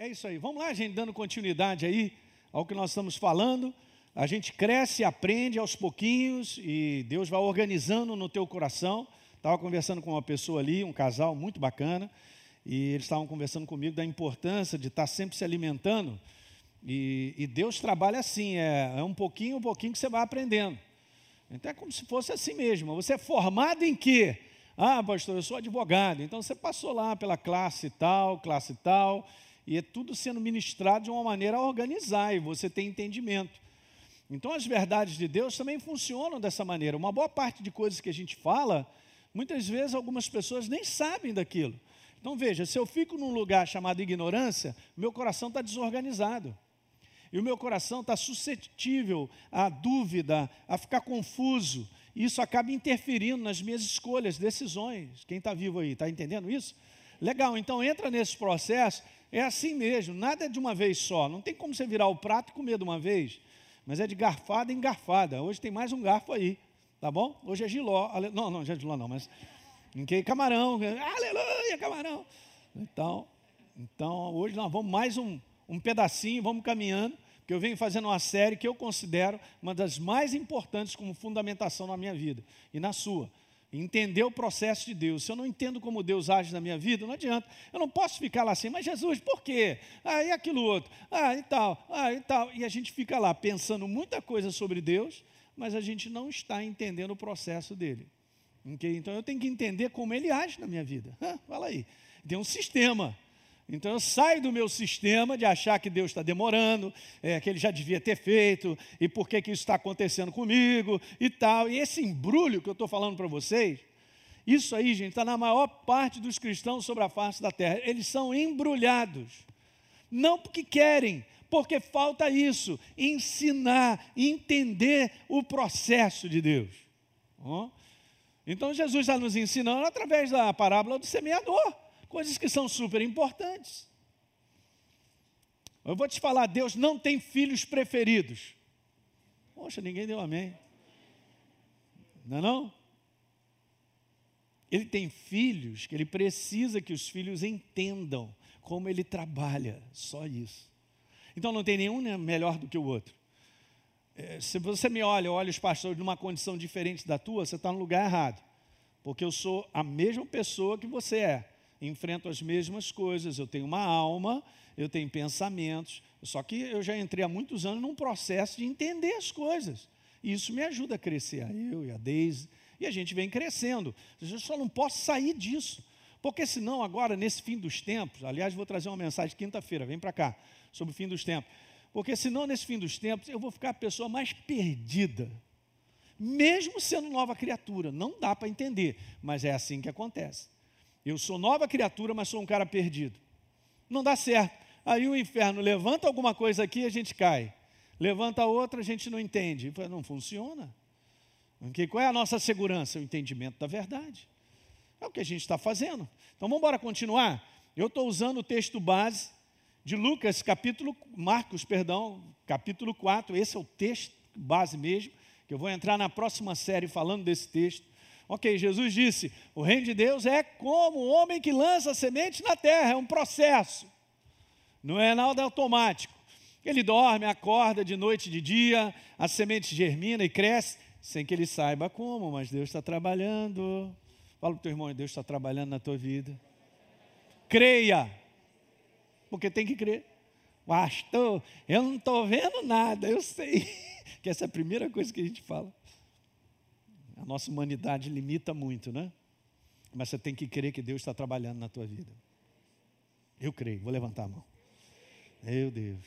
É isso aí. Vamos lá, gente, dando continuidade aí ao que nós estamos falando. A gente cresce, aprende aos pouquinhos e Deus vai organizando no teu coração. Estava conversando com uma pessoa ali, um casal muito bacana, e eles estavam conversando comigo da importância de estar sempre se alimentando. E, e Deus trabalha assim, é, é um pouquinho, um pouquinho que você vai aprendendo. Então é como se fosse assim mesmo. Você é formado em quê? Ah, pastor, eu sou advogado. Então você passou lá pela classe tal, classe tal, e é tudo sendo ministrado de uma maneira a organizar e você tem entendimento. Então as verdades de Deus também funcionam dessa maneira. Uma boa parte de coisas que a gente fala, muitas vezes algumas pessoas nem sabem daquilo. Então veja, se eu fico num lugar chamado ignorância, meu coração está desorganizado. E o meu coração está suscetível à dúvida, a ficar confuso. E isso acaba interferindo nas minhas escolhas, decisões. Quem está vivo aí, está entendendo isso? Legal, então entra nesse processo é assim mesmo, nada é de uma vez só. Não tem como você virar o prato e comer de uma vez. Mas é de garfada em garfada. Hoje tem mais um garfo aí, tá bom? Hoje é giló. Ale... Não, não, já é giló não, mas em que camarão. Aleluia, camarão. Então, então hoje nós vamos mais um, um pedacinho, vamos caminhando, que eu venho fazendo uma série que eu considero uma das mais importantes como fundamentação na minha vida e na sua entender o processo de Deus. Se eu não entendo como Deus age na minha vida, não adianta. Eu não posso ficar lá assim, mas Jesus, por quê? Ah, e aquilo outro? Ah, e tal, ah, e tal. E a gente fica lá pensando muita coisa sobre Deus, mas a gente não está entendendo o processo dele. Okay? Então eu tenho que entender como ele age na minha vida. Ah, fala aí. Tem um sistema. Então eu saio do meu sistema de achar que Deus está demorando, é, que Ele já devia ter feito, e por que, que isso está acontecendo comigo e tal. E esse embrulho que eu estou falando para vocês, isso aí, gente, está na maior parte dos cristãos sobre a face da terra. Eles são embrulhados. Não porque querem, porque falta isso, ensinar, entender o processo de Deus. Então Jesus está nos ensinando através da parábola do semeador coisas que são super importantes. Eu vou te falar, Deus não tem filhos preferidos. Poxa, ninguém deu amém. Não é não? Ele tem filhos que ele precisa que os filhos entendam como ele trabalha, só isso. Então não tem nenhum né, melhor do que o outro. É, se você me olha, olha os pastores numa condição diferente da tua, você está no lugar errado. Porque eu sou a mesma pessoa que você é enfrento as mesmas coisas, eu tenho uma alma, eu tenho pensamentos, só que eu já entrei há muitos anos num processo de entender as coisas. E isso me ajuda a crescer, a eu e a Deise, e a gente vem crescendo. Eu só não posso sair disso, porque senão agora, nesse fim dos tempos, aliás, vou trazer uma mensagem quinta-feira, vem para cá, sobre o fim dos tempos, porque senão nesse fim dos tempos eu vou ficar a pessoa mais perdida, mesmo sendo nova criatura, não dá para entender, mas é assim que acontece. Eu sou nova criatura, mas sou um cara perdido. Não dá certo. Aí o inferno levanta alguma coisa aqui e a gente cai. Levanta outra, a gente não entende. Não funciona. Qual é a nossa segurança? O entendimento da verdade. É o que a gente está fazendo. Então vamos embora continuar. Eu estou usando o texto base de Lucas, capítulo, Marcos, perdão, capítulo 4. Esse é o texto base mesmo, que eu vou entrar na próxima série falando desse texto. Ok, Jesus disse: o reino de Deus é como o homem que lança semente na terra, é um processo, não é nada automático. Ele dorme, acorda de noite e de dia, a semente germina e cresce, sem que ele saiba como, mas Deus está trabalhando. Fala para o teu irmão, Deus está trabalhando na tua vida. Creia, porque tem que crer. Pastor, eu não estou vendo nada, eu sei. Que essa é a primeira coisa que a gente fala. A nossa humanidade limita muito, né? Mas você tem que crer que Deus está trabalhando na tua vida. Eu creio, vou levantar a mão. Meu Deus.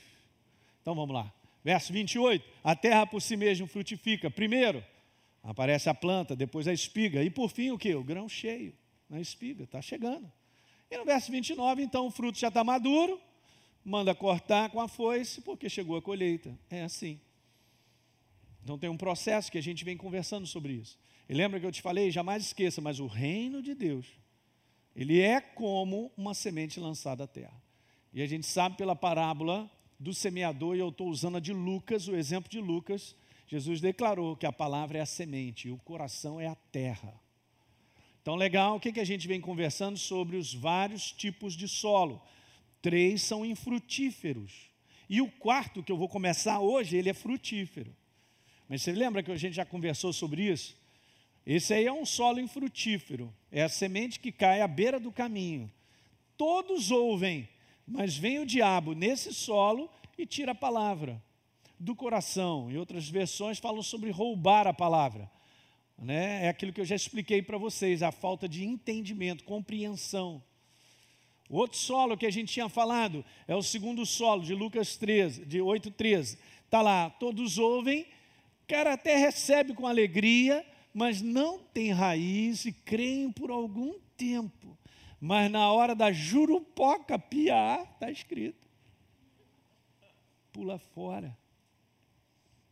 Então vamos lá. Verso 28. A terra por si mesma frutifica. Primeiro, aparece a planta, depois a espiga. E por fim, o que? O grão cheio na espiga. Está chegando. E no verso 29, então, o fruto já está maduro. Manda cortar com a foice, porque chegou a colheita. É assim. Então tem um processo que a gente vem conversando sobre isso. E lembra que eu te falei, jamais esqueça, mas o reino de Deus, ele é como uma semente lançada à terra. E a gente sabe pela parábola do semeador, e eu estou usando a de Lucas, o exemplo de Lucas, Jesus declarou que a palavra é a semente e o coração é a terra. Então, legal, o que, que a gente vem conversando sobre os vários tipos de solo? três são infrutíferos. E o quarto, que eu vou começar hoje, ele é frutífero. Mas você lembra que a gente já conversou sobre isso? Esse aí é um solo infrutífero, é a semente que cai à beira do caminho. Todos ouvem, mas vem o diabo nesse solo e tira a palavra do coração. Em outras versões falam sobre roubar a palavra. Né? É aquilo que eu já expliquei para vocês, a falta de entendimento, compreensão. O outro solo que a gente tinha falado é o segundo solo de Lucas 13, de 8:13. Está lá, todos ouvem, cara até recebe com alegria, mas não tem raiz e creem por algum tempo. Mas na hora da jurupoca piar, está escrito. Pula fora.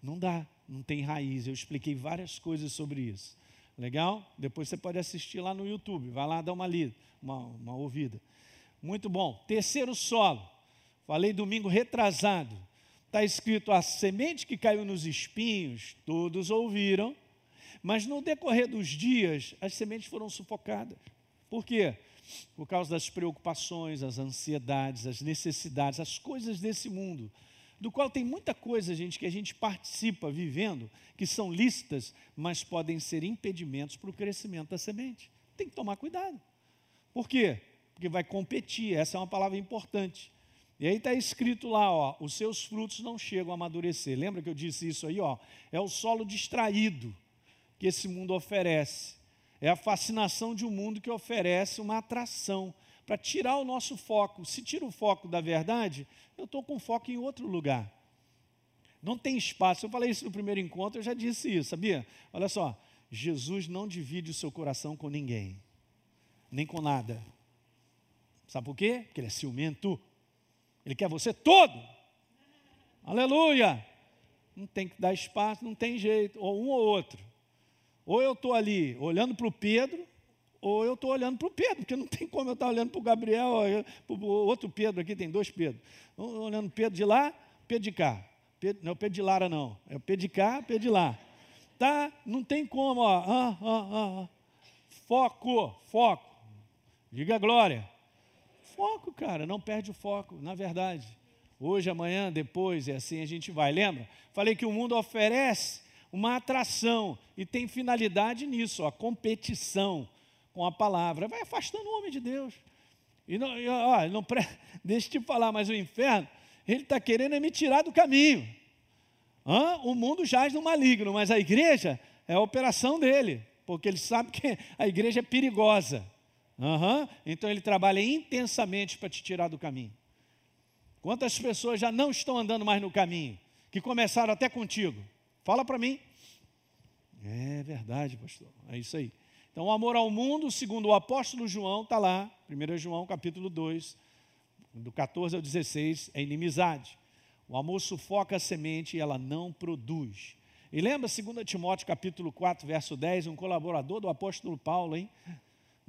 Não dá, não tem raiz. Eu expliquei várias coisas sobre isso. Legal? Depois você pode assistir lá no YouTube. Vai lá dar uma lida, uma, uma ouvida. Muito bom. Terceiro solo. Falei domingo retrasado. Está escrito: a semente que caiu nos espinhos, todos ouviram, mas no decorrer dos dias, as sementes foram sufocadas. Por quê? Por causa das preocupações, as ansiedades, as necessidades, as coisas desse mundo, do qual tem muita coisa, gente, que a gente participa vivendo, que são lícitas, mas podem ser impedimentos para o crescimento da semente. Tem que tomar cuidado. Por quê? Porque vai competir, essa é uma palavra importante. E aí está escrito lá, ó, os seus frutos não chegam a amadurecer. Lembra que eu disse isso aí, ó? É o solo distraído que esse mundo oferece. É a fascinação de um mundo que oferece uma atração para tirar o nosso foco. Se tira o foco da verdade, eu estou com foco em outro lugar. Não tem espaço. Eu falei isso no primeiro encontro, eu já disse isso, sabia? Olha só, Jesus não divide o seu coração com ninguém, nem com nada. Sabe por quê? Porque ele é ciumento. Ele quer você todo. Aleluia! Não tem que dar espaço, não tem jeito, ou um ou outro. Ou eu estou ali olhando para o Pedro, ou eu estou olhando para o Pedro, porque não tem como eu estar olhando para o Gabriel, o outro Pedro aqui, tem dois Pedro. Olhando Pedro de lá, Pedro de cá. Pedro, não é o Pedro de Lara, não. É o Pedro de cá, Pedro de lá. Tá? Não tem como, ó. Ah, ah, ah. Foco, foco. Diga glória. Foco, cara, não perde o foco, na verdade. Hoje, amanhã, depois, e assim a gente vai. Lembra? Falei que o mundo oferece uma atração e tem finalidade nisso, a competição com a palavra. Vai afastando o homem de Deus. E não, e, ó, não pre... deixa eu te falar, mas o inferno, ele está querendo é me tirar do caminho. Hã? O mundo jaz no maligno, mas a igreja é a operação dele, porque ele sabe que a igreja é perigosa. Uhum. Então ele trabalha intensamente para te tirar do caminho. Quantas pessoas já não estão andando mais no caminho, que começaram até contigo? Fala para mim. É verdade, pastor. É isso aí. Então, o amor ao mundo, segundo o apóstolo João, está lá, 1 João capítulo 2, do 14 ao 16, é inimizade. O amor sufoca a semente e ela não produz. E lembra 2 Timóteo capítulo 4, verso 10, um colaborador do apóstolo Paulo, hein?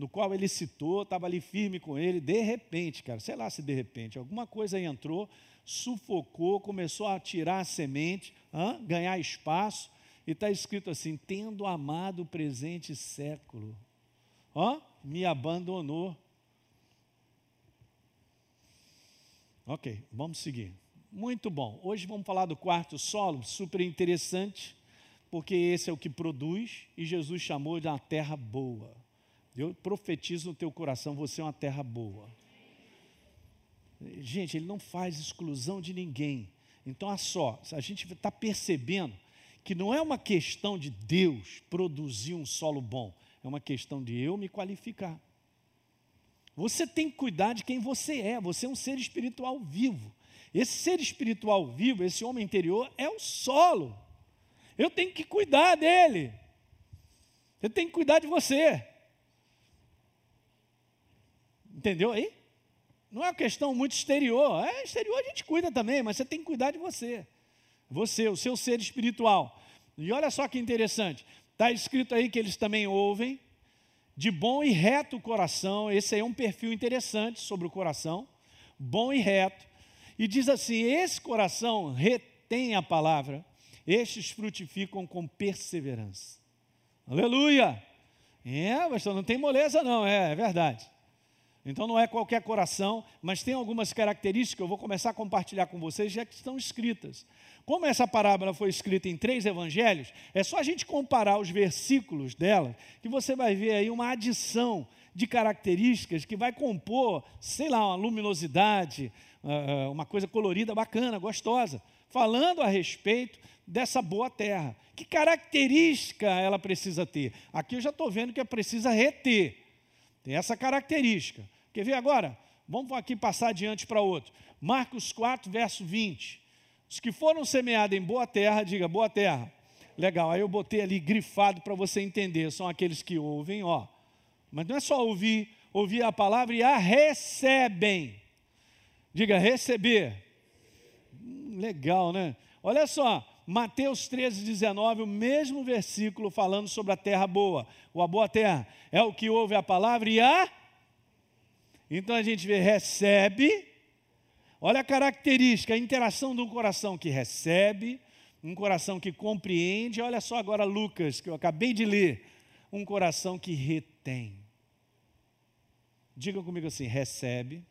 No qual ele citou, estava ali firme com ele, de repente, cara, sei lá se de repente, alguma coisa entrou, sufocou, começou a tirar a semente, hein? ganhar espaço, e está escrito assim: tendo amado o presente século, me abandonou. Ok, vamos seguir. Muito bom. Hoje vamos falar do quarto solo, super interessante, porque esse é o que produz e Jesus chamou de uma terra boa. Eu profetizo no teu coração, você é uma terra boa. Gente, ele não faz exclusão de ninguém. Então, olha só, a gente está percebendo que não é uma questão de Deus produzir um solo bom, é uma questão de eu me qualificar. Você tem que cuidar de quem você é, você é um ser espiritual vivo. Esse ser espiritual vivo, esse homem interior, é o solo. Eu tenho que cuidar dele. Eu tenho que cuidar de você. Entendeu aí? Não é uma questão muito exterior. É exterior a gente cuida também, mas você tem que cuidar de você. Você, o seu ser espiritual. E olha só que interessante. Está escrito aí que eles também ouvem de bom e reto coração. Esse aí é um perfil interessante sobre o coração. Bom e reto. E diz assim: esse coração retém a palavra, estes frutificam com perseverança. Aleluia! É, pastor, não tem moleza, não, é, é verdade. Então não é qualquer coração, mas tem algumas características que eu vou começar a compartilhar com vocês já que estão escritas. Como essa parábola foi escrita em três evangelhos, é só a gente comparar os versículos dela, que você vai ver aí uma adição de características que vai compor, sei lá, uma luminosidade, ah, ah, uma coisa colorida, bacana, gostosa, falando a respeito dessa boa terra. Que característica ela precisa ter? Aqui eu já estou vendo que é precisa reter. Tem essa característica. Quer ver agora? Vamos aqui passar adiante para outro. Marcos 4, verso 20. Os que foram semeados em boa terra, diga boa terra. Legal, aí eu botei ali grifado para você entender. São aqueles que ouvem, ó. Mas não é só ouvir, ouvir a palavra e a recebem. Diga receber. Hum, legal, né? Olha só, Mateus 13, 19, o mesmo versículo falando sobre a terra boa, ou a boa terra. É o que ouve a palavra e a. Então a gente vê, recebe. Olha a característica, a interação de um coração que recebe, um coração que compreende. Olha só agora Lucas, que eu acabei de ler. Um coração que retém. Diga comigo assim: recebe,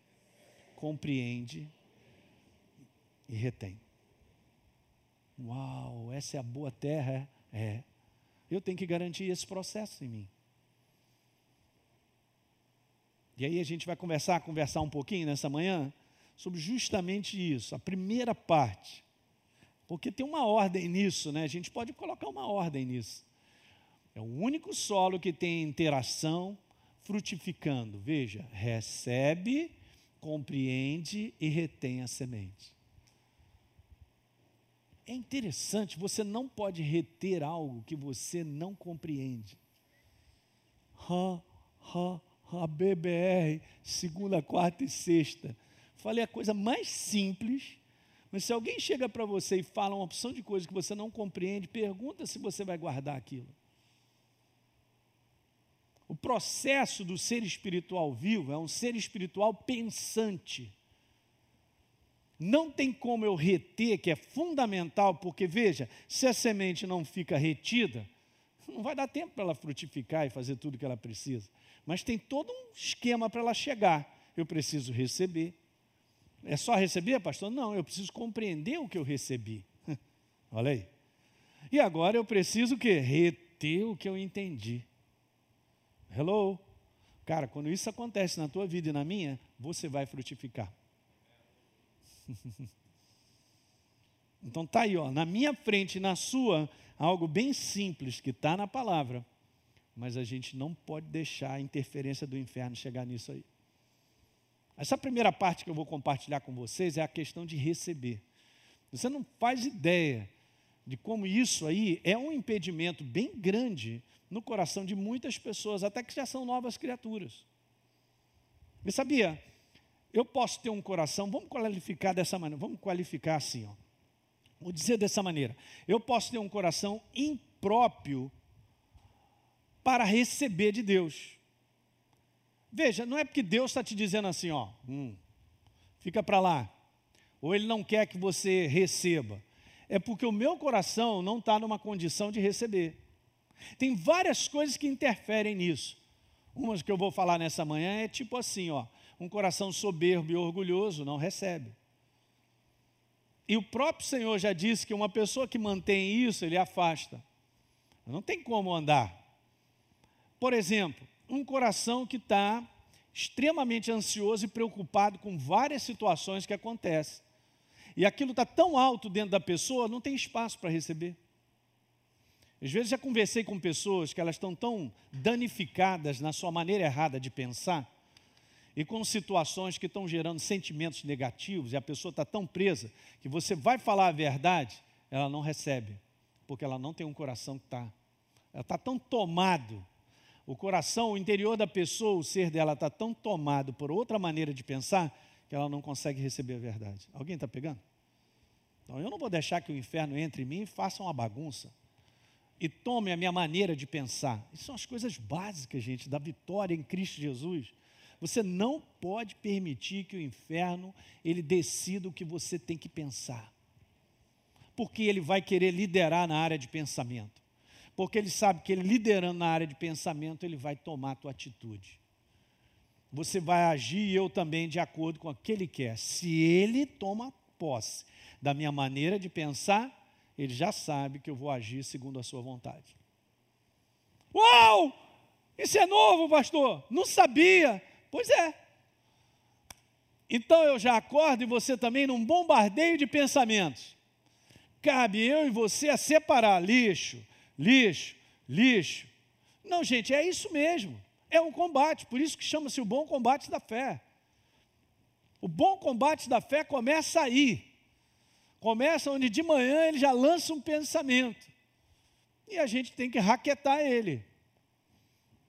compreende e retém. Uau, essa é a boa terra. É. Eu tenho que garantir esse processo em mim. E aí a gente vai conversar, conversar um pouquinho nessa manhã sobre justamente isso, a primeira parte. Porque tem uma ordem nisso, né? A gente pode colocar uma ordem nisso. É o único solo que tem interação frutificando. Veja, recebe, compreende e retém a semente. É interessante, você não pode reter algo que você não compreende. Ha, ha, ha, BBR, segunda, quarta e sexta. Falei a coisa mais simples, mas se alguém chega para você e fala uma opção de coisa que você não compreende, pergunta se você vai guardar aquilo. O processo do ser espiritual vivo é um ser espiritual pensante. Não tem como eu reter, que é fundamental, porque veja, se a semente não fica retida, não vai dar tempo para ela frutificar e fazer tudo que ela precisa. Mas tem todo um esquema para ela chegar. Eu preciso receber. É só receber, pastor? Não, eu preciso compreender o que eu recebi. Olha aí. E agora eu preciso o quê? Reter o que eu entendi. Hello? Cara, quando isso acontece na tua vida e na minha, você vai frutificar. então tá aí, ó, na minha frente e na sua, algo bem simples que está na palavra, mas a gente não pode deixar a interferência do inferno chegar nisso aí. Essa primeira parte que eu vou compartilhar com vocês é a questão de receber. Você não faz ideia de como isso aí é um impedimento bem grande no coração de muitas pessoas, até que já são novas criaturas. E sabia? Eu posso ter um coração, vamos qualificar dessa maneira, vamos qualificar assim, ó. Vou dizer dessa maneira: eu posso ter um coração impróprio para receber de Deus. Veja, não é porque Deus está te dizendo assim, ó, hum, fica para lá, ou Ele não quer que você receba. É porque o meu coração não está numa condição de receber. Tem várias coisas que interferem nisso. Umas que eu vou falar nessa manhã é tipo assim, ó. Um coração soberbo e orgulhoso não recebe. E o próprio Senhor já disse que uma pessoa que mantém isso, ele afasta. Não tem como andar. Por exemplo, um coração que está extremamente ansioso e preocupado com várias situações que acontecem. E aquilo está tão alto dentro da pessoa, não tem espaço para receber. Às vezes já conversei com pessoas que elas estão tão danificadas na sua maneira errada de pensar, e com situações que estão gerando sentimentos negativos, e a pessoa está tão presa que você vai falar a verdade, ela não recebe, porque ela não tem um coração que está. Ela está tão tomado, o coração, o interior da pessoa, o ser dela está tão tomado por outra maneira de pensar, que ela não consegue receber a verdade. Alguém está pegando? Então eu não vou deixar que o inferno entre em mim e faça uma bagunça. E tome a minha maneira de pensar. Isso são as coisas básicas, gente, da vitória em Cristo Jesus. Você não pode permitir que o inferno ele decida o que você tem que pensar. Porque ele vai querer liderar na área de pensamento. Porque ele sabe que ele liderando na área de pensamento, ele vai tomar a tua atitude. você vai agir e eu também de acordo com aquele que quer. Se ele toma posse da minha maneira de pensar, ele já sabe que eu vou agir segundo a sua vontade. Uau! Isso é novo, pastor? Não sabia. Pois é. Então eu já acordo e você também num bombardeio de pensamentos. Cabe eu e você a separar lixo, lixo, lixo. Não, gente, é isso mesmo. É um combate, por isso que chama-se o bom combate da fé. O bom combate da fé começa aí. Começa onde de manhã ele já lança um pensamento. E a gente tem que raquetar ele.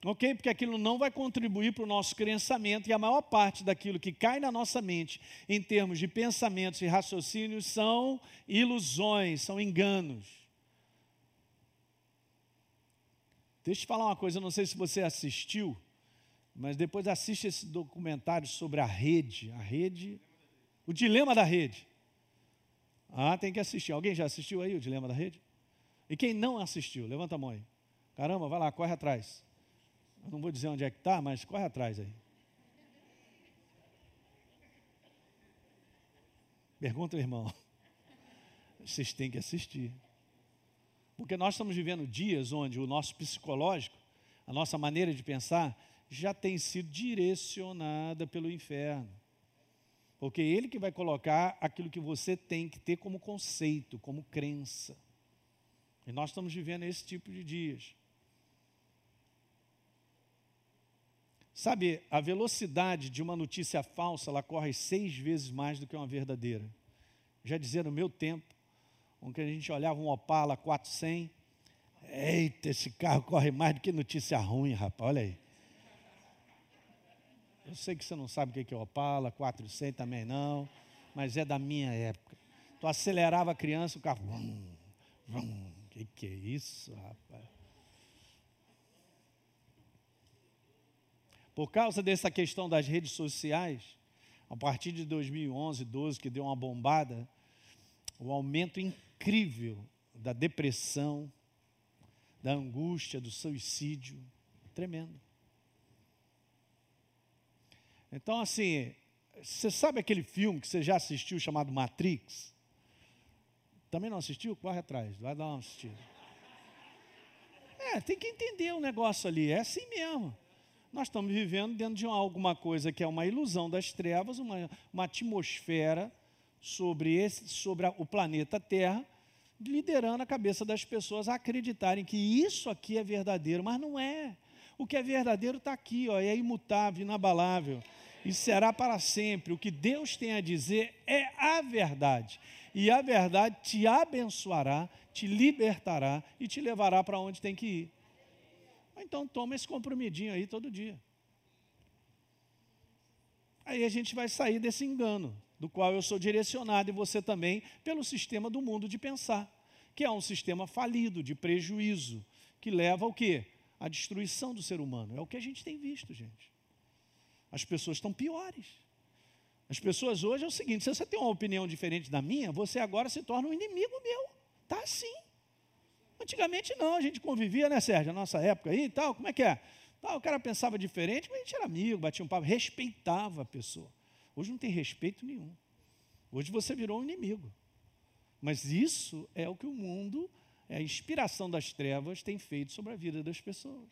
Ok? Porque aquilo não vai contribuir para o nosso crençamento, e a maior parte daquilo que cai na nossa mente, em termos de pensamentos e raciocínios, são ilusões, são enganos. Deixa eu te falar uma coisa, não sei se você assistiu, mas depois assiste esse documentário sobre a rede, a rede, o dilema da rede. Ah, tem que assistir. Alguém já assistiu aí o dilema da rede? E quem não assistiu, levanta a mão aí. Caramba, vai lá, corre atrás. Não vou dizer onde é que está, mas corre atrás aí. Pergunta irmão. Vocês têm que assistir. Porque nós estamos vivendo dias onde o nosso psicológico, a nossa maneira de pensar, já tem sido direcionada pelo inferno. Porque ele que vai colocar aquilo que você tem que ter como conceito, como crença. E nós estamos vivendo esse tipo de dias. Sabe, a velocidade de uma notícia falsa, ela corre seis vezes mais do que uma verdadeira. Já dizia no meu tempo, que a gente olhava um Opala 400. Eita, esse carro corre mais do que notícia ruim, rapaz, olha aí. Eu sei que você não sabe o que é Opala, 400 também não, mas é da minha época. Tu acelerava a criança, o carro. O que, que é isso, rapaz? Por causa dessa questão das redes sociais, a partir de 2011, 12, que deu uma bombada, o aumento incrível da depressão, da angústia, do suicídio. Tremendo. Então, assim, você sabe aquele filme que você já assistiu chamado Matrix? Também não assistiu? Corre atrás, vai dar uma assistida. É, tem que entender o negócio ali, é assim mesmo. Nós estamos vivendo dentro de alguma coisa que é uma ilusão das trevas, uma, uma atmosfera sobre, esse, sobre a, o planeta Terra, liderando a cabeça das pessoas a acreditarem que isso aqui é verdadeiro, mas não é. O que é verdadeiro está aqui, ó, é imutável, inabalável e será para sempre. O que Deus tem a dizer é a verdade. E a verdade te abençoará, te libertará e te levará para onde tem que ir. Então toma esse compromidinho aí todo dia. Aí a gente vai sair desse engano do qual eu sou direcionado e você também, pelo sistema do mundo de pensar, que é um sistema falido, de prejuízo, que leva ao quê? A destruição do ser humano. É o que a gente tem visto, gente. As pessoas estão piores. As pessoas hoje é o seguinte: se você tem uma opinião diferente da minha, você agora se torna um inimigo meu. Tá assim. Antigamente não, a gente convivia, né, Sérgio? Na nossa época aí e tal, como é que é? Tá, o cara pensava diferente, mas a gente era amigo, batia um papo, respeitava a pessoa. Hoje não tem respeito nenhum. Hoje você virou um inimigo. Mas isso é o que o mundo, é a inspiração das trevas, tem feito sobre a vida das pessoas.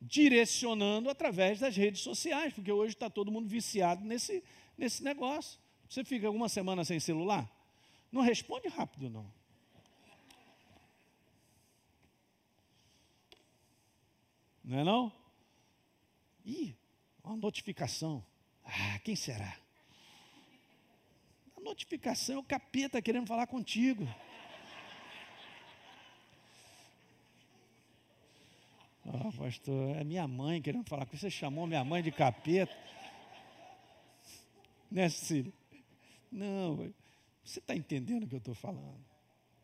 Direcionando através das redes sociais, porque hoje está todo mundo viciado nesse, nesse negócio. Você fica alguma semana sem celular? Não responde rápido, não. Não é não? Ih, uma notificação. Ah, quem será? A notificação é o capeta querendo falar contigo. Ah, pastor, é minha mãe querendo falar com você. chamou minha mãe de capeta. Né, Cecília? Não, você está entendendo o que eu estou falando.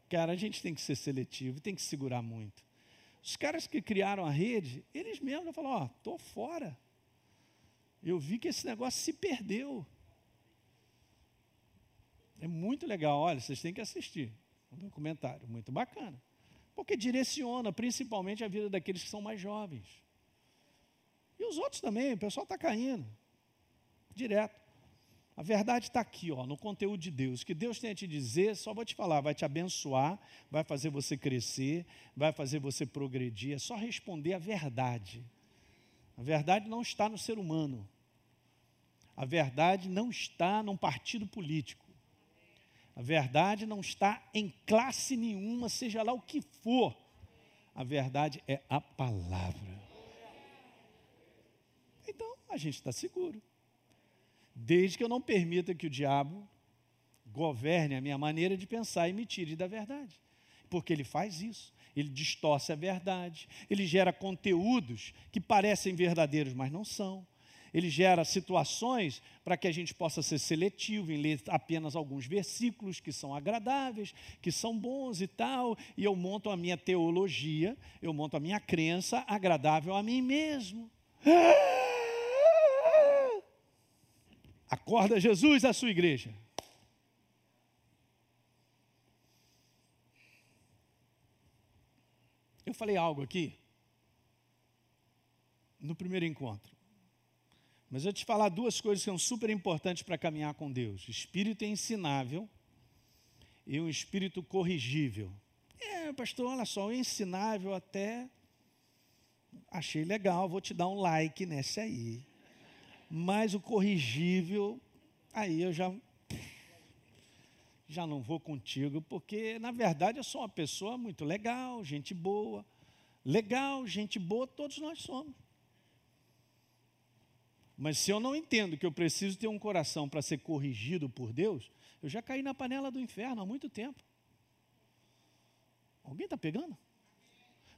Cara, a gente tem que ser seletivo, tem que segurar muito. Os caras que criaram a rede, eles mesmos falaram, ó, oh, estou fora eu vi que esse negócio se perdeu. É muito legal, olha, vocês têm que assistir um documentário, muito bacana. Porque direciona principalmente a vida daqueles que são mais jovens. E os outros também, o pessoal está caindo. Direto. A verdade está aqui, ó, no conteúdo de Deus. O que Deus tem a te dizer, só vou te falar, vai te abençoar, vai fazer você crescer, vai fazer você progredir. É só responder a verdade. A verdade não está no ser humano. A verdade não está num partido político. A verdade não está em classe nenhuma, seja lá o que for. A verdade é a palavra. Então, a gente está seguro. Desde que eu não permita que o diabo governe a minha maneira de pensar e me tire da verdade. Porque ele faz isso. Ele distorce a verdade. Ele gera conteúdos que parecem verdadeiros, mas não são ele gera situações para que a gente possa ser seletivo em ler apenas alguns versículos que são agradáveis, que são bons e tal, e eu monto a minha teologia, eu monto a minha crença agradável a mim mesmo. Acorda Jesus a sua igreja. Eu falei algo aqui no primeiro encontro. Mas eu te falar duas coisas que são super importantes para caminhar com Deus: espírito ensinável e um espírito corrigível. É, pastor, olha só, ensinável até achei legal, vou te dar um like nesse aí. Mas o corrigível, aí eu já já não vou contigo, porque na verdade eu sou uma pessoa muito legal, gente boa. Legal, gente boa, todos nós somos. Mas se eu não entendo que eu preciso ter um coração para ser corrigido por Deus, eu já caí na panela do inferno há muito tempo. Alguém está pegando?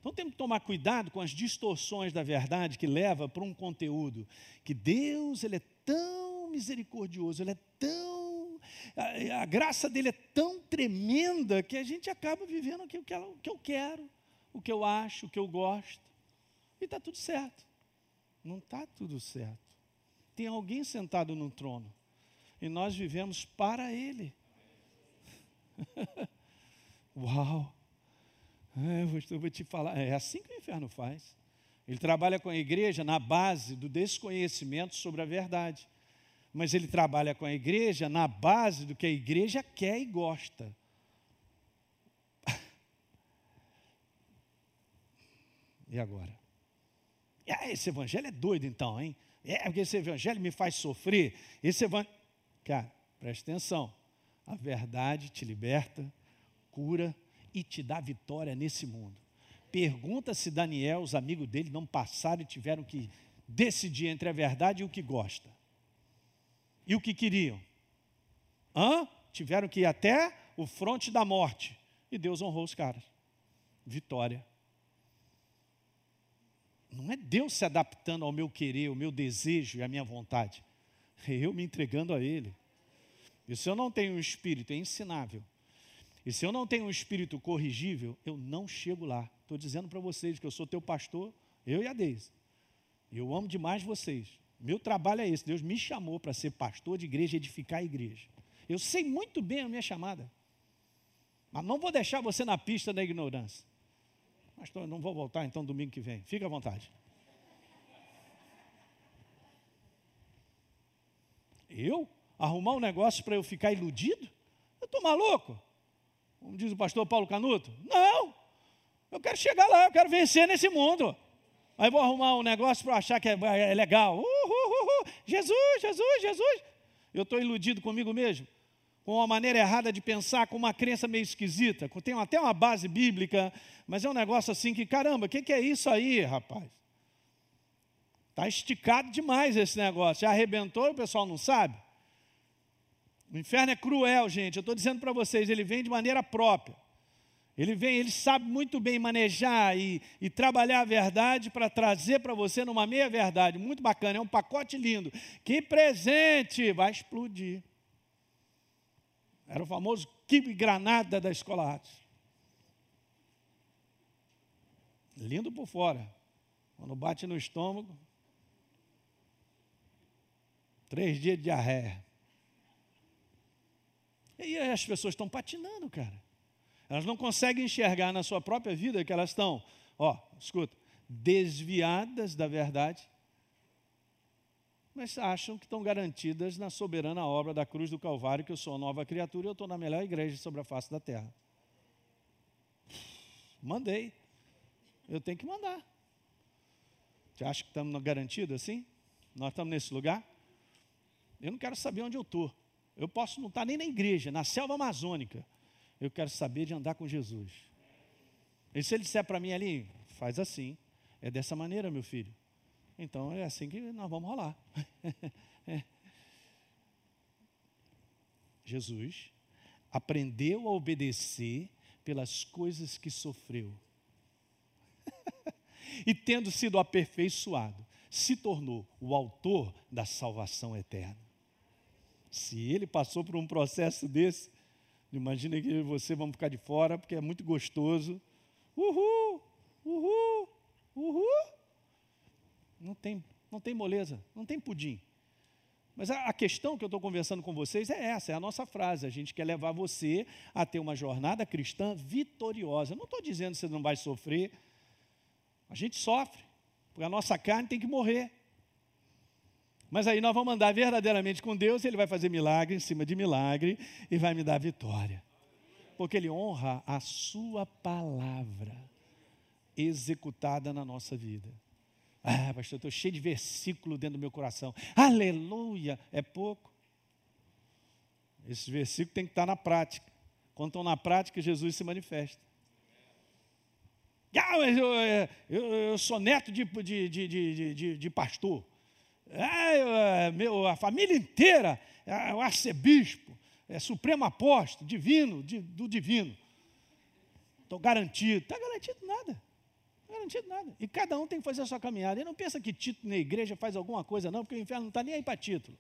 Então temos que tomar cuidado com as distorções da verdade que leva para um conteúdo que Deus ele é tão misericordioso, ele é tão a, a graça dele é tão tremenda que a gente acaba vivendo o que, eu, o que eu quero, o que eu acho, o que eu gosto. E está tudo certo. Não está tudo certo tem alguém sentado no trono. E nós vivemos para Ele. Uau! É, eu vou te falar, é assim que o inferno faz. Ele trabalha com a igreja na base do desconhecimento sobre a verdade. Mas ele trabalha com a igreja na base do que a igreja quer e gosta. e agora? Esse evangelho é doido então, hein? É, porque esse evangelho me faz sofrer. Esse evangelho. Cara, preste atenção. A verdade te liberta, cura e te dá vitória nesse mundo. Pergunta se Daniel, os amigos dele, não passaram e tiveram que decidir entre a verdade e o que gosta. E o que queriam. Hã? Tiveram que ir até o fronte da morte. E Deus honrou os caras. Vitória. Não é Deus se adaptando ao meu querer, ao meu desejo e à minha vontade. É eu me entregando a Ele. Se eu não tenho um espírito é ensinável, e se eu não tenho um espírito corrigível, eu não chego lá. Estou dizendo para vocês que eu sou teu pastor, eu e a Deise. Eu amo demais vocês. Meu trabalho é esse. Deus me chamou para ser pastor de igreja, edificar a igreja. Eu sei muito bem a minha chamada. Mas não vou deixar você na pista da ignorância. Pastor, não vou voltar então domingo que vem. Fica à vontade. Eu? Arrumar um negócio para eu ficar iludido? Eu estou maluco? Como diz o pastor Paulo Canuto? Não! Eu quero chegar lá, eu quero vencer nesse mundo. Aí vou arrumar um negócio para achar que é, é legal. Uh, uh, uh, Jesus, Jesus, Jesus. Eu estou iludido comigo mesmo com uma maneira errada de pensar, com uma crença meio esquisita, tem até uma base bíblica, mas é um negócio assim que, caramba, o que, que, é isso aí, rapaz? Está esticado demais esse negócio. Já arrebentou e o pessoal não sabe? O inferno é cruel, gente. Eu estou dizendo para vocês, ele vem de maneira própria. Ele vem, ele sabe muito bem manejar e, e trabalhar a verdade para trazer para você numa meia verdade. Muito bacana, é um pacote lindo. Que presente! Vai explodir. Era o famoso kibe granada da escola. Lindo por fora. Quando bate no estômago, três dias de diarreia. E aí as pessoas estão patinando, cara. Elas não conseguem enxergar na sua própria vida que elas estão, ó, escuta, desviadas da verdade mas acham que estão garantidas na soberana obra da cruz do Calvário, que eu sou nova criatura e eu estou na melhor igreja sobre a face da terra. Mandei. Eu tenho que mandar. Você acha que estamos garantidos assim? Nós estamos nesse lugar? Eu não quero saber onde eu estou. Eu posso não estar nem na igreja, na selva amazônica. Eu quero saber de andar com Jesus. E se ele disser para mim ali, faz assim, é dessa maneira, meu filho. Então é assim que nós vamos rolar. é. Jesus aprendeu a obedecer pelas coisas que sofreu. e tendo sido aperfeiçoado, se tornou o autor da salvação eterna. Se ele passou por um processo desse, imagina que você vamos ficar de fora, porque é muito gostoso. Uhul! Uhul! Uhul! Não tem, não tem moleza, não tem pudim. Mas a, questão que eu estou conversando com vocês é essa, é a nossa frase. A gente quer levar você a ter uma jornada cristã vitoriosa. Eu não estou dizendo que você não vai sofrer. A gente sofre, porque a nossa carne tem que morrer. Mas aí nós vamos andar verdadeiramente com Deus, Ele vai fazer milagre em cima de milagre e vai me dar vitória. Porque Ele honra a Sua palavra executada na nossa vida. Ah, pastor, estou cheio de versículo dentro do meu coração. Aleluia! É pouco. Esses versículos têm que estar na prática. Quando estão na prática, Jesus se manifesta. Ah, mas eu, eu, eu sou neto de, de, de, de, de pastor. É, meu, a família inteira é o arcebispo, é supremo apóstolo, divino, do divino. Estou garantido. Está garantido nada. Não é garantido nada. E cada um tem que fazer a sua caminhada. E não pensa que título na igreja faz alguma coisa, não, porque o inferno não está nem aí para título.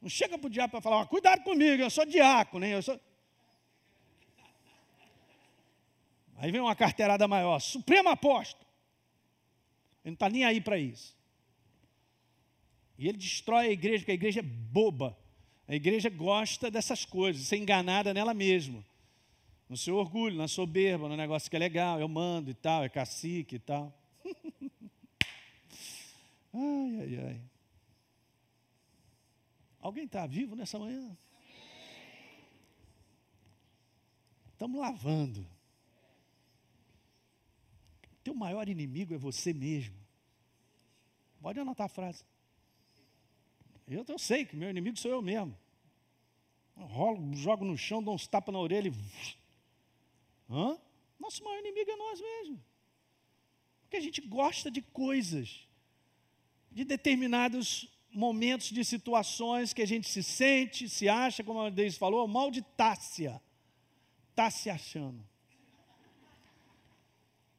Não chega para o diabo para falar, cuidado comigo, eu sou diácono, hein? Eu sou... Aí vem uma carteirada maior, Supremo Apóstolo. Ele não está nem aí para isso. E ele destrói a igreja, porque a igreja é boba. A igreja gosta dessas coisas, ser enganada nela mesma no seu orgulho, na soberba, no negócio que é legal, eu mando e tal, é cacique e tal. ai, ai, ai. Alguém está vivo nessa manhã? Estamos lavando. Teu maior inimigo é você mesmo. Pode anotar a frase. Eu, eu sei que meu inimigo sou eu mesmo. Eu rolo, jogo no chão, dou uns tapas na orelha e Hã? Nosso maior inimigo é nós mesmos. Porque a gente gosta de coisas, de determinados momentos, de situações que a gente se sente, se acha, como a Deise falou, o mal de Tássia. Está se achando.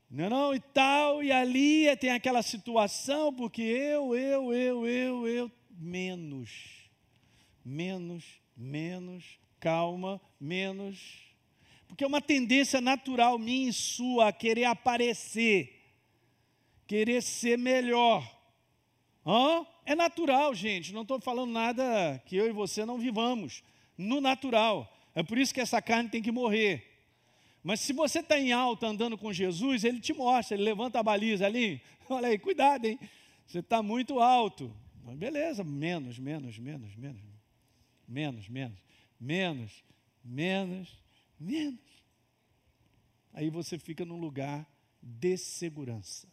Não, é não, e tal, e ali tem aquela situação, porque eu, eu, eu, eu, eu, menos, menos, menos, calma, menos, porque é uma tendência natural minha e sua a querer aparecer, querer ser melhor. Hã? É natural, gente. Não estou falando nada que eu e você não vivamos. No natural. É por isso que essa carne tem que morrer. Mas se você está em alta andando com Jesus, ele te mostra, ele levanta a baliza ali. Olha aí, cuidado, hein? Você está muito alto. Beleza, menos, menos, menos, menos. Menos, menos, menos, menos, menos. Aí você fica num lugar de segurança.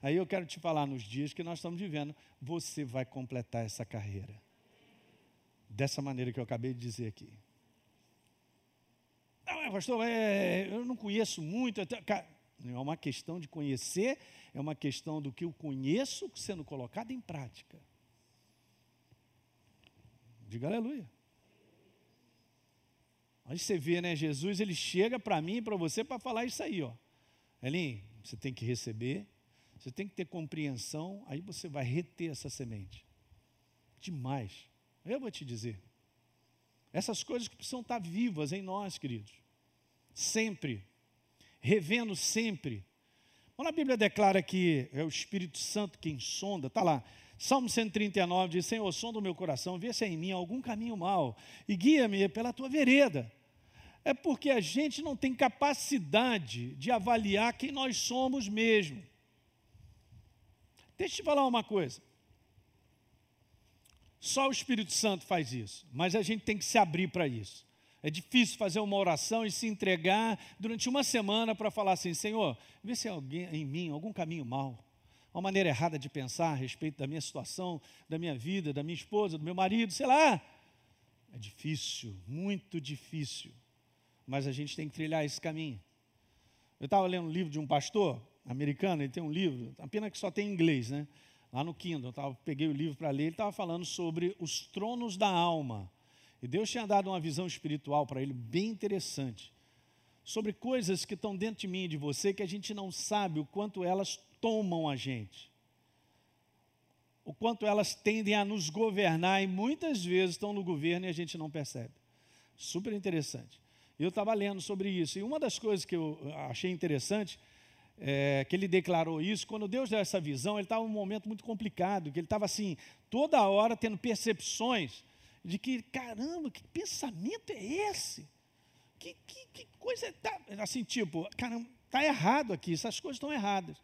Aí eu quero te falar nos dias que nós estamos vivendo, você vai completar essa carreira. Dessa maneira que eu acabei de dizer aqui. Não, pastor, é, eu não conheço muito. Não é uma questão de conhecer, é uma questão do que eu conheço sendo colocado em prática. Diga aleluia. Aí você vê, né? Jesus ele chega para mim e para você para falar isso aí, ó. Elinho, você tem que receber, você tem que ter compreensão, aí você vai reter essa semente. Demais. Eu vou te dizer. Essas coisas que precisam estar vivas em nós, queridos. Sempre. Revendo sempre. Quando a Bíblia declara que é o Espírito Santo quem sonda, está lá. Salmo 139 diz: Senhor, som do meu coração, vê se há em mim algum caminho mau e guia-me pela tua vereda. É porque a gente não tem capacidade de avaliar quem nós somos mesmo. Deixa eu te falar uma coisa. Só o Espírito Santo faz isso, mas a gente tem que se abrir para isso. É difícil fazer uma oração e se entregar durante uma semana para falar assim: Senhor, vê se há alguém em mim algum caminho mal, uma maneira errada de pensar a respeito da minha situação, da minha vida, da minha esposa, do meu marido, sei lá. É difícil, muito difícil, mas a gente tem que trilhar esse caminho. Eu estava lendo um livro de um pastor americano, ele tem um livro, apenas que só tem em inglês, né? Lá no Kindle, eu tava, peguei o livro para ler, ele estava falando sobre os tronos da alma. E Deus tinha dado uma visão espiritual para ele bem interessante. Sobre coisas que estão dentro de mim e de você que a gente não sabe o quanto elas tomam a gente. O quanto elas tendem a nos governar e muitas vezes estão no governo e a gente não percebe. Super interessante. Eu estava lendo sobre isso. E uma das coisas que eu achei interessante é que ele declarou isso, quando Deus deu essa visão, ele estava num momento muito complicado, que ele estava assim, toda hora tendo percepções de que, caramba, que pensamento é esse? Que, que, que coisa, tá, assim, tipo, caramba, está errado aqui, essas coisas estão erradas.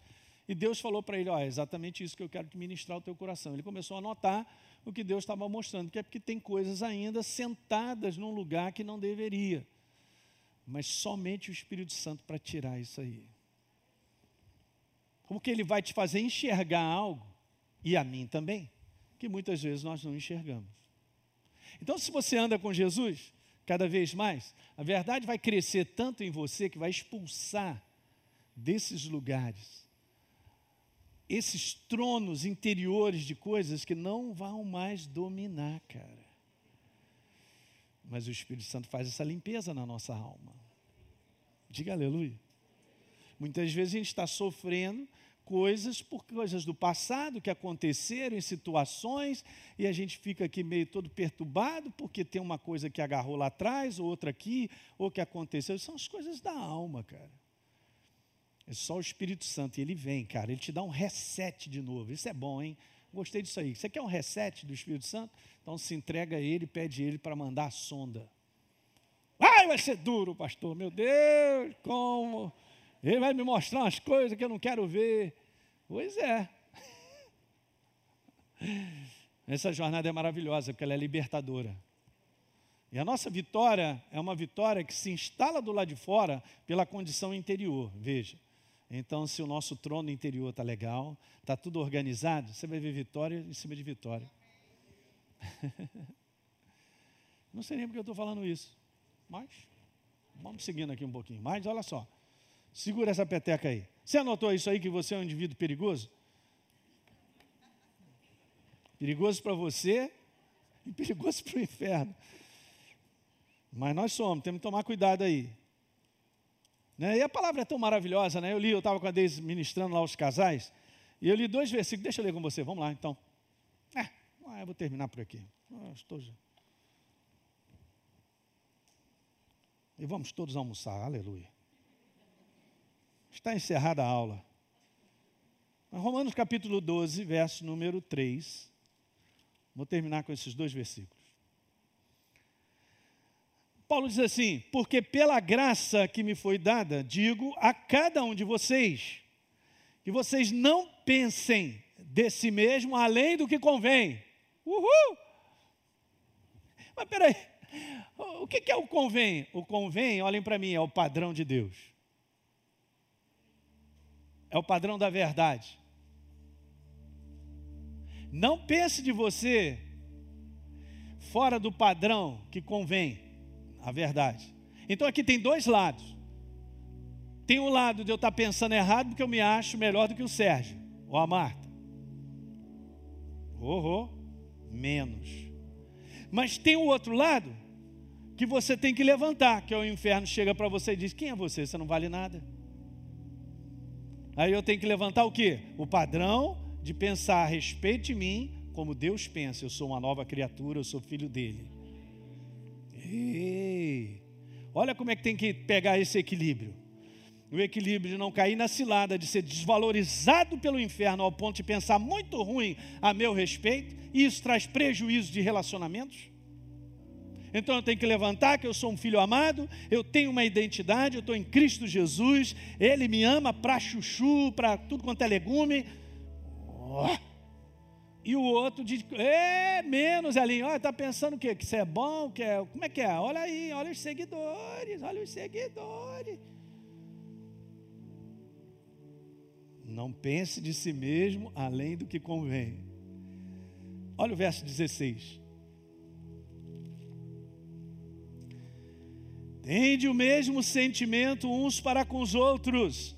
E Deus falou para ele, ó, é exatamente isso que eu quero ministrar o teu coração. Ele começou a notar o que Deus estava mostrando, que é porque tem coisas ainda sentadas num lugar que não deveria mas somente o Espírito Santo para tirar isso aí. Porque ele vai te fazer enxergar algo, e a mim também, que muitas vezes nós não enxergamos. Então, se você anda com Jesus, cada vez mais, a verdade vai crescer tanto em você que vai expulsar desses lugares esses tronos interiores de coisas que não vão mais dominar, cara. Mas o Espírito Santo faz essa limpeza na nossa alma. Diga aleluia. Muitas vezes a gente está sofrendo coisas por coisas do passado que aconteceram em situações e a gente fica aqui meio todo perturbado porque tem uma coisa que agarrou lá atrás, ou outra aqui, ou que aconteceu. São as coisas da alma, cara. É só o Espírito Santo e ele vem, cara. Ele te dá um reset de novo. Isso é bom, hein? Gostei disso aí. Você quer um reset do Espírito Santo? Então se entrega a Ele, pede a Ele para mandar a sonda. Ai, vai ser duro, pastor. Meu Deus, como? Ele vai me mostrar umas coisas que eu não quero ver. Pois é. Essa jornada é maravilhosa, porque ela é libertadora. E a nossa vitória é uma vitória que se instala do lado de fora pela condição interior. Veja. Então, se o nosso trono interior está legal, está tudo organizado, você vai ver vitória em cima de vitória. Não sei nem porque eu estou falando isso, mas vamos seguindo aqui um pouquinho. Mas olha só, segura essa peteca aí. Você anotou isso aí que você é um indivíduo perigoso? Perigoso para você e perigoso para o inferno. Mas nós somos, temos que tomar cuidado aí. Né? E a palavra é tão maravilhosa, né? Eu li, eu estava com a Deise ministrando lá os casais, e eu li dois versículos, deixa eu ler com você, vamos lá então. É, ah, eu vou terminar por aqui. Ah, estou já. E vamos todos almoçar, aleluia. Está encerrada a aula. Romanos capítulo 12, verso número 3. Vou terminar com esses dois versículos. Paulo diz assim: Porque pela graça que me foi dada, digo a cada um de vocês, que vocês não pensem de si mesmo além do que convém. Uhul! Mas peraí, o que é o convém? O convém, olhem para mim, é o padrão de Deus. É o padrão da verdade. Não pense de você fora do padrão que convém a verdade. Então aqui tem dois lados. Tem um lado de eu estar pensando errado porque eu me acho melhor do que o Sérgio ou a Marta. Oh, oh, menos. Mas tem o outro lado que você tem que levantar, que é o inferno chega para você e diz: Quem é você? Você não vale nada. Aí eu tenho que levantar o que? O padrão de pensar a respeito de mim como Deus pensa. Eu sou uma nova criatura, eu sou filho dele. Ei, olha como é que tem que pegar esse equilíbrio. O equilíbrio de não cair na cilada, de ser desvalorizado pelo inferno ao ponto de pensar muito ruim a meu respeito, e isso traz prejuízo de relacionamentos. Então eu tenho que levantar que eu sou um filho amado, eu tenho uma identidade, eu estou em Cristo Jesus, Ele me ama para chuchu, para tudo quanto é legume. Oh, E o outro diz, é menos, olha, está pensando o quê? Que isso é bom? Que é, como é que é? Olha aí, olha os seguidores, olha os seguidores. Não pense de si mesmo além do que convém. Olha o verso 16. Tende o mesmo sentimento uns para com os outros.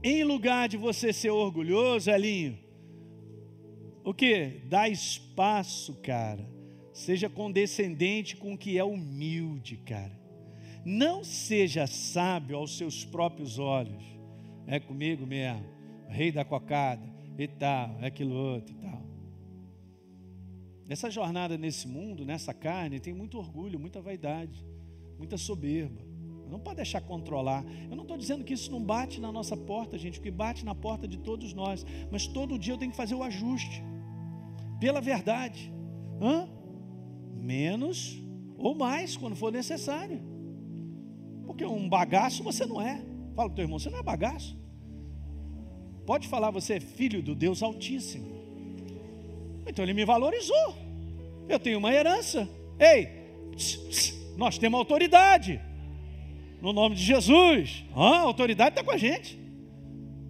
Em lugar de você ser orgulhoso, Elinho, o que? Dá espaço, cara. Seja condescendente com o que é humilde, cara. Não seja sábio aos seus próprios olhos. É comigo mesmo, rei da cocada e tal, é aquilo outro e tal. Essa jornada nesse mundo, nessa carne, tem muito orgulho, muita vaidade, muita soberba. Não pode deixar controlar. Eu não estou dizendo que isso não bate na nossa porta, gente, porque bate na porta de todos nós. Mas todo dia eu tenho que fazer o ajuste. Pela verdade. Hã? Menos ou mais, quando for necessário. Porque um bagaço você não é. Fala para o teu irmão, você não é bagaço. Pode falar, você é filho do Deus Altíssimo. Então ele me valorizou. Eu tenho uma herança. Ei, nós temos autoridade no nome de Jesus. Ah, a autoridade está com a gente.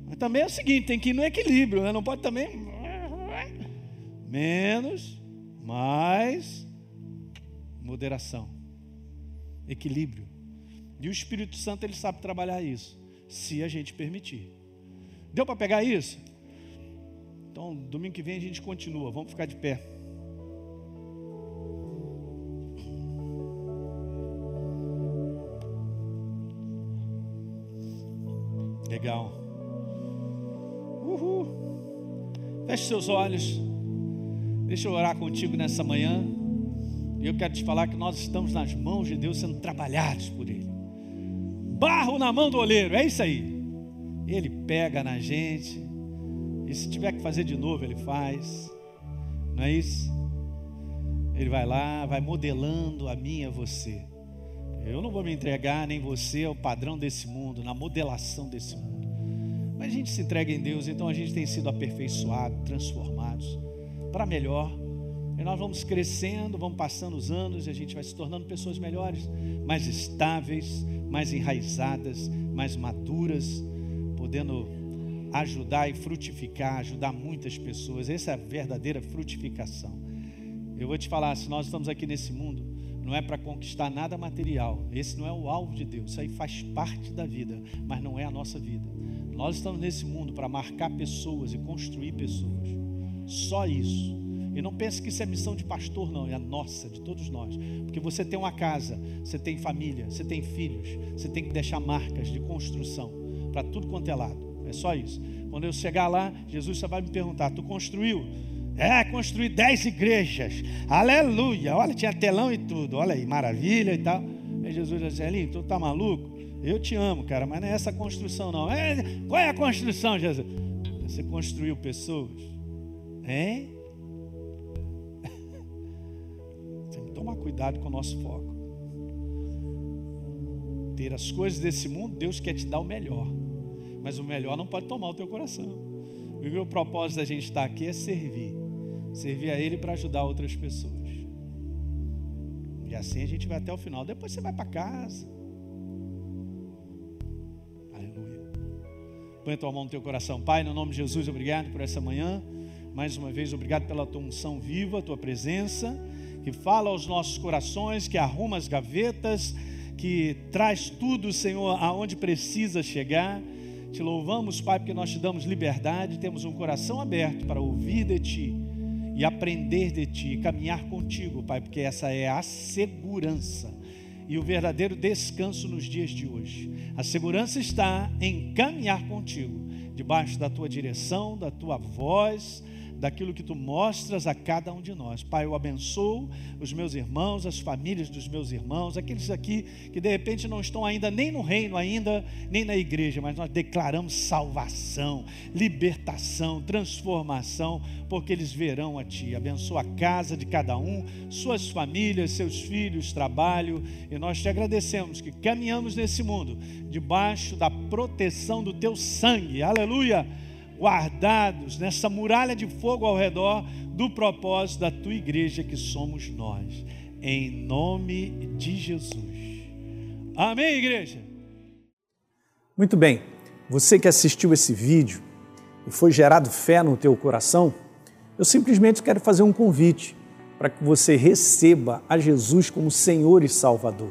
Mas também é o seguinte: tem que ir no equilíbrio, né? não pode também. Menos, mais, moderação, equilíbrio. E o Espírito Santo ele sabe trabalhar isso, se a gente permitir. Deu para pegar isso? Então, domingo que vem a gente continua. Vamos ficar de pé. Legal. Uhul. Feche seus olhos. Deixa eu orar contigo nessa manhã. E eu quero te falar que nós estamos nas mãos de Deus sendo trabalhados por Ele. Barro na mão do oleiro, é isso aí. Ele pega na gente. E se tiver que fazer de novo, Ele faz. Não é isso? Ele vai lá, vai modelando a mim e a você. Eu não vou me entregar, nem você, ao padrão desse mundo, na modelação desse mundo. Mas a gente se entrega em Deus, então a gente tem sido aperfeiçoado, transformados para melhor. E nós vamos crescendo, vamos passando os anos e a gente vai se tornando pessoas melhores, mais estáveis, mais enraizadas, mais maduras, podendo ajudar e frutificar, ajudar muitas pessoas. Essa é a verdadeira frutificação. Eu vou te falar, se nós estamos aqui nesse mundo, não é para conquistar nada material. Esse não é o alvo de Deus. Isso aí faz parte da vida, mas não é a nossa vida. Nós estamos nesse mundo para marcar pessoas e construir pessoas. Só isso. E não pense que isso é missão de pastor, não, é a nossa, de todos nós. Porque você tem uma casa, você tem família, você tem filhos, você tem que deixar marcas de construção para tudo quanto é lado. É só isso. Quando eu chegar lá, Jesus só vai me perguntar: Tu construiu? É, construir dez igrejas. Aleluia. Olha, tinha telão e tudo. Olha aí, maravilha e tal. Aí Jesus disse, Elinho, tu tá maluco? Eu te amo, cara, mas não é essa construção, não. É, qual é a construção, Jesus? Você construiu pessoas. Hein? Tem que tomar cuidado com o nosso foco. Ter as coisas desse mundo, Deus quer te dar o melhor. Mas o melhor não pode tomar o teu coração. O meu propósito da gente estar aqui é servir servir a Ele para ajudar outras pessoas. E assim a gente vai até o final. Depois você vai para casa. Aleluia. Põe a tua mão no teu coração. Pai, no nome de Jesus, obrigado por essa manhã. Mais uma vez, obrigado pela tua unção viva, tua presença, que fala aos nossos corações, que arruma as gavetas, que traz tudo, Senhor, aonde precisa chegar. Te louvamos, Pai, porque nós te damos liberdade, temos um coração aberto para ouvir de Ti e aprender de Ti, caminhar contigo, Pai, porque essa é a segurança e o verdadeiro descanso nos dias de hoje. A segurança está em caminhar contigo, debaixo da Tua direção, da Tua voz, daquilo que tu mostras a cada um de nós. Pai, eu abençoo os meus irmãos, as famílias dos meus irmãos, aqueles aqui que de repente não estão ainda nem no reino ainda, nem na igreja, mas nós declaramos salvação, libertação, transformação, porque eles verão a ti. Abençoa a casa de cada um, suas famílias, seus filhos, trabalho, e nós te agradecemos que caminhamos nesse mundo debaixo da proteção do teu sangue. Aleluia guardados nessa muralha de fogo ao redor do propósito da tua igreja que somos nós. Em nome de Jesus. Amém, igreja? Muito bem. Você que assistiu esse vídeo e foi gerado fé no teu coração, eu simplesmente quero fazer um convite para que você receba a Jesus como Senhor e Salvador.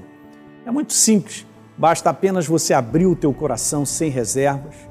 É muito simples, basta apenas você abrir o teu coração sem reservas,